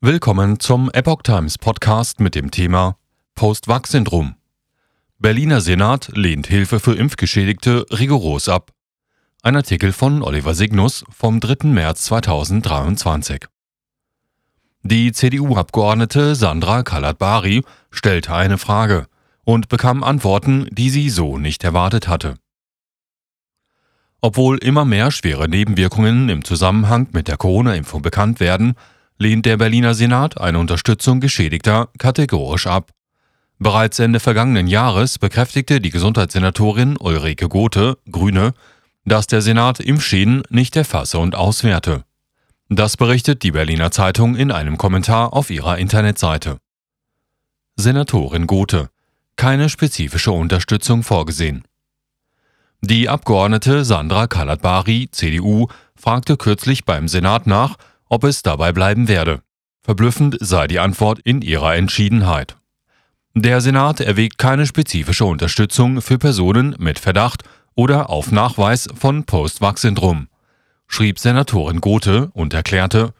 Willkommen zum Epoch Times Podcast mit dem Thema Post-Vax-Syndrom. Berliner Senat lehnt Hilfe für Impfgeschädigte rigoros ab. Ein Artikel von Oliver Signus vom 3. März 2023. Die CDU-Abgeordnete Sandra Kalat-Bari stellte eine Frage und bekam Antworten, die sie so nicht erwartet hatte. Obwohl immer mehr schwere Nebenwirkungen im Zusammenhang mit der Corona-Impfung bekannt werden, lehnt der Berliner Senat eine Unterstützung Geschädigter kategorisch ab. Bereits Ende vergangenen Jahres bekräftigte die Gesundheitssenatorin Ulrike Gothe, Grüne, dass der Senat Impfschäden nicht erfasse und auswerte. Das berichtet die Berliner Zeitung in einem Kommentar auf ihrer Internetseite. Senatorin Gothe. Keine spezifische Unterstützung vorgesehen. Die Abgeordnete Sandra Kalatbari, CDU, fragte kürzlich beim Senat nach, ob es dabei bleiben werde. Verblüffend sei die Antwort in ihrer Entschiedenheit. Der Senat erwägt keine spezifische Unterstützung für Personen mit Verdacht oder auf Nachweis von Post-Vax-Syndrom, schrieb Senatorin Gothe und erklärte,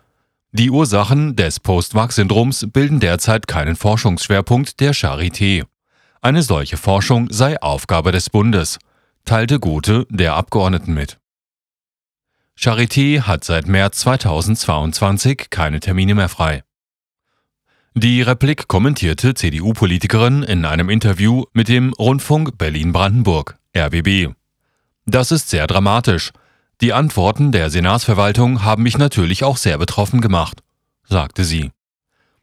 die Ursachen des Post-Vax-Syndroms bilden derzeit keinen Forschungsschwerpunkt der Charité. Eine solche Forschung sei Aufgabe des Bundes, teilte Gothe der Abgeordneten mit. Charité hat seit März 2022 keine Termine mehr frei. Die Replik kommentierte CDU-Politikerin in einem Interview mit dem Rundfunk Berlin-Brandenburg, RBB. Das ist sehr dramatisch. Die Antworten der Senatsverwaltung haben mich natürlich auch sehr betroffen gemacht, sagte sie.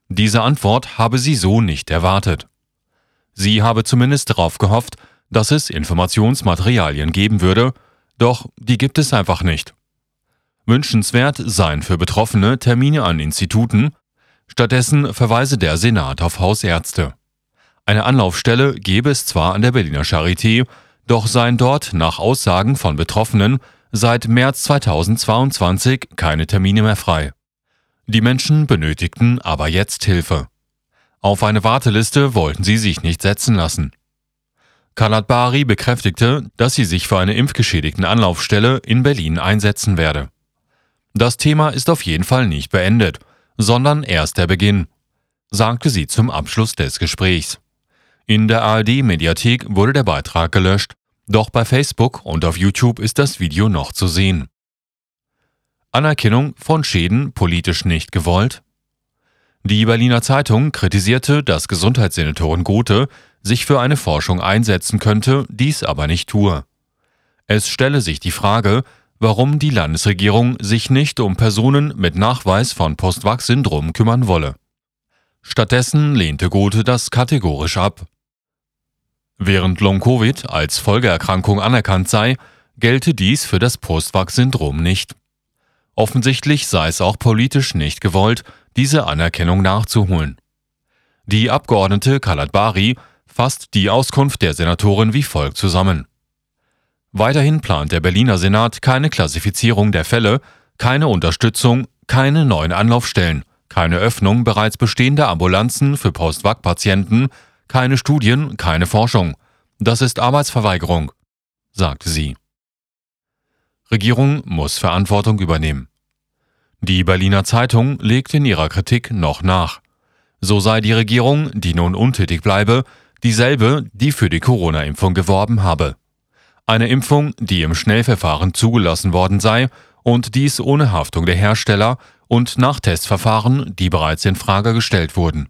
Diese Antwort habe sie so nicht erwartet. Sie habe zumindest darauf gehofft, dass es Informationsmaterialien geben würde, doch die gibt es einfach nicht. Wünschenswert seien für Betroffene Termine an Instituten, stattdessen verweise der Senat auf Hausärzte. Eine Anlaufstelle gebe es zwar an der Berliner Charité, doch seien dort nach Aussagen von Betroffenen seit März 2022 keine Termine mehr frei. Die Menschen benötigten aber jetzt Hilfe. Auf eine Warteliste wollten sie sich nicht setzen lassen. Kalat Bari bekräftigte, dass sie sich für eine impfgeschädigten Anlaufstelle in Berlin einsetzen werde. Das Thema ist auf jeden Fall nicht beendet, sondern erst der Beginn, sagte sie zum Abschluss des Gesprächs. In der ARD-Mediathek wurde der Beitrag gelöscht, doch bei Facebook und auf YouTube ist das Video noch zu sehen. Anerkennung von Schäden politisch nicht gewollt? Die Berliner Zeitung kritisierte, dass Gesundheitssenatorin Gothe sich für eine Forschung einsetzen könnte, dies aber nicht tue. Es stelle sich die Frage, warum die Landesregierung sich nicht um Personen mit Nachweis von Post-Vax-Syndrom kümmern wolle. Stattdessen lehnte Gothe das kategorisch ab. Während Long-Covid als Folgeerkrankung anerkannt sei, gelte dies für das Post-Vax-Syndrom nicht. Offensichtlich sei es auch politisch nicht gewollt, diese Anerkennung nachzuholen. Die Abgeordnete Kalat Bari fasst die Auskunft der Senatorin wie folgt zusammen. Weiterhin plant der Berliner Senat keine Klassifizierung der Fälle, keine Unterstützung, keine neuen Anlaufstellen, keine Öffnung bereits bestehender Ambulanzen für Post-Vac-Patienten, keine Studien, keine Forschung. Das ist Arbeitsverweigerung, sagte sie. Regierung muss Verantwortung übernehmen. Die Berliner Zeitung legt in ihrer Kritik noch nach. So sei die Regierung, die nun untätig bleibe, dieselbe, die für die Corona-Impfung geworben habe eine Impfung, die im Schnellverfahren zugelassen worden sei und dies ohne Haftung der Hersteller und nach Testverfahren, die bereits in Frage gestellt wurden.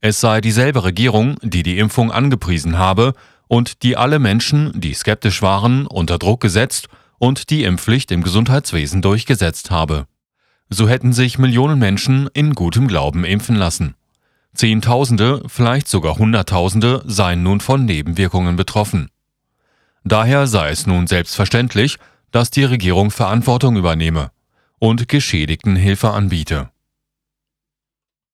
Es sei dieselbe Regierung, die die Impfung angepriesen habe und die alle Menschen, die skeptisch waren, unter Druck gesetzt und die Impfpflicht im Gesundheitswesen durchgesetzt habe. So hätten sich Millionen Menschen in gutem Glauben impfen lassen. Zehntausende, vielleicht sogar Hunderttausende seien nun von Nebenwirkungen betroffen. Daher sei es nun selbstverständlich, dass die Regierung Verantwortung übernehme und Geschädigten Hilfe anbiete